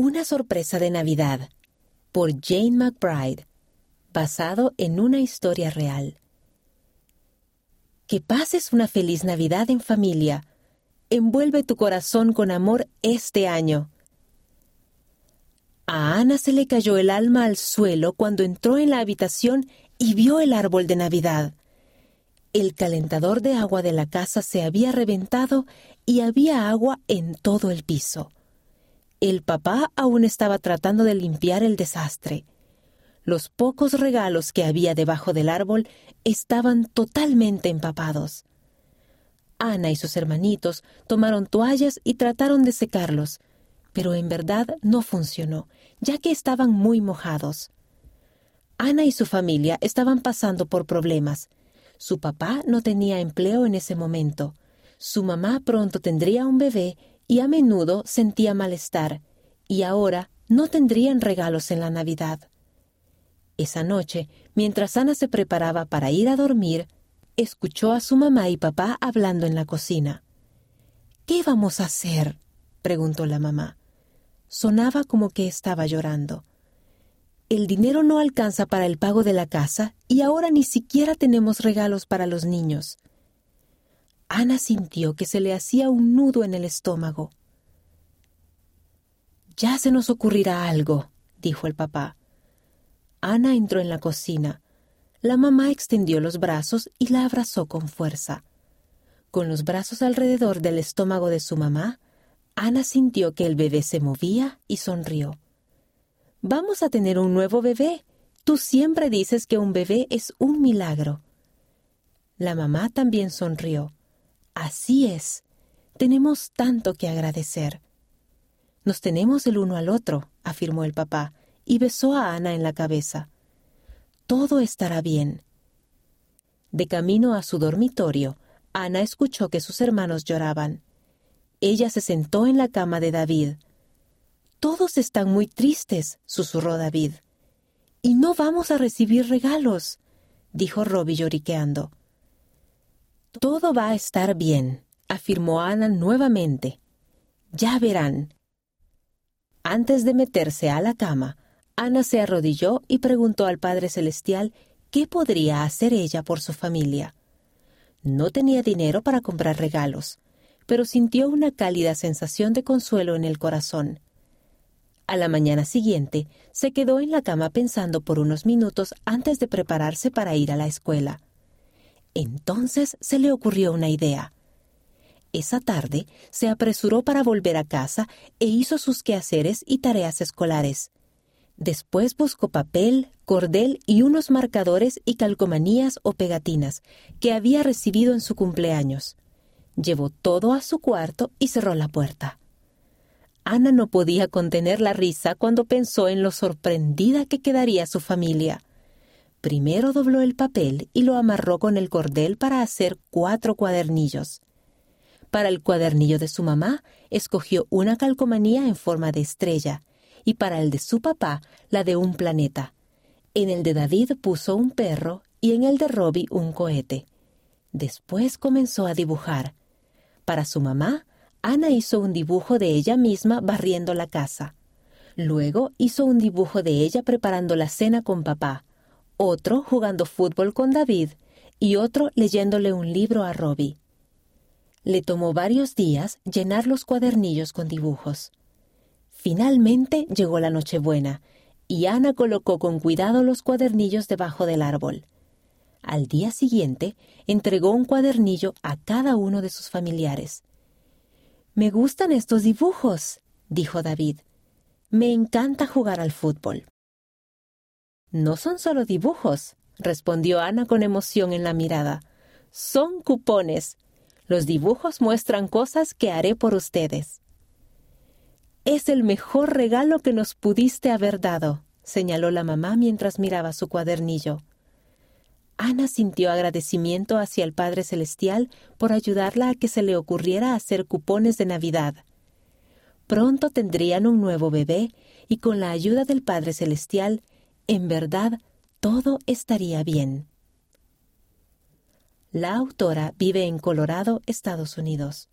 Una sorpresa de Navidad por Jane McBride, basado en una historia real. Que pases una feliz Navidad en familia. Envuelve tu corazón con amor este año. A Ana se le cayó el alma al suelo cuando entró en la habitación y vio el árbol de Navidad. El calentador de agua de la casa se había reventado y había agua en todo el piso. El papá aún estaba tratando de limpiar el desastre. Los pocos regalos que había debajo del árbol estaban totalmente empapados. Ana y sus hermanitos tomaron toallas y trataron de secarlos, pero en verdad no funcionó, ya que estaban muy mojados. Ana y su familia estaban pasando por problemas. Su papá no tenía empleo en ese momento. Su mamá pronto tendría un bebé y a menudo sentía malestar, y ahora no tendrían regalos en la Navidad. Esa noche, mientras Ana se preparaba para ir a dormir, escuchó a su mamá y papá hablando en la cocina. ¿Qué vamos a hacer? preguntó la mamá. Sonaba como que estaba llorando. El dinero no alcanza para el pago de la casa y ahora ni siquiera tenemos regalos para los niños. Ana sintió que se le hacía un nudo en el estómago. Ya se nos ocurrirá algo, dijo el papá. Ana entró en la cocina. La mamá extendió los brazos y la abrazó con fuerza. Con los brazos alrededor del estómago de su mamá, Ana sintió que el bebé se movía y sonrió. Vamos a tener un nuevo bebé. Tú siempre dices que un bebé es un milagro. La mamá también sonrió. Así es. Tenemos tanto que agradecer. Nos tenemos el uno al otro, afirmó el papá, y besó a Ana en la cabeza. Todo estará bien. De camino a su dormitorio, Ana escuchó que sus hermanos lloraban. Ella se sentó en la cama de David. Todos están muy tristes, susurró David. Y no vamos a recibir regalos, dijo Robbie lloriqueando. Todo va a estar bien, afirmó Ana nuevamente. Ya verán. Antes de meterse a la cama, Ana se arrodilló y preguntó al Padre Celestial qué podría hacer ella por su familia. No tenía dinero para comprar regalos, pero sintió una cálida sensación de consuelo en el corazón. A la mañana siguiente, se quedó en la cama pensando por unos minutos antes de prepararse para ir a la escuela. Entonces se le ocurrió una idea. Esa tarde se apresuró para volver a casa e hizo sus quehaceres y tareas escolares. Después buscó papel, cordel y unos marcadores y calcomanías o pegatinas que había recibido en su cumpleaños llevó todo a su cuarto y cerró la puerta. Ana no podía contener la risa cuando pensó en lo sorprendida que quedaría su familia. Primero dobló el papel y lo amarró con el cordel para hacer cuatro cuadernillos. Para el cuadernillo de su mamá, escogió una calcomanía en forma de estrella, y para el de su papá, la de un planeta. En el de David puso un perro y en el de Robbie un cohete. Después comenzó a dibujar. Para su mamá, Ana hizo un dibujo de ella misma barriendo la casa. Luego hizo un dibujo de ella preparando la cena con papá, otro jugando fútbol con David y otro leyéndole un libro a Robbie. Le tomó varios días llenar los cuadernillos con dibujos. Finalmente llegó la Nochebuena, y Ana colocó con cuidado los cuadernillos debajo del árbol. Al día siguiente, entregó un cuadernillo a cada uno de sus familiares. Me gustan estos dibujos, dijo David. Me encanta jugar al fútbol. No son solo dibujos, respondió Ana con emoción en la mirada. Son cupones. Los dibujos muestran cosas que haré por ustedes. Es el mejor regalo que nos pudiste haber dado, señaló la mamá mientras miraba su cuadernillo. Ana sintió agradecimiento hacia el Padre Celestial por ayudarla a que se le ocurriera hacer cupones de Navidad. Pronto tendrían un nuevo bebé y con la ayuda del Padre Celestial, en verdad, todo estaría bien. La autora vive en Colorado, Estados Unidos.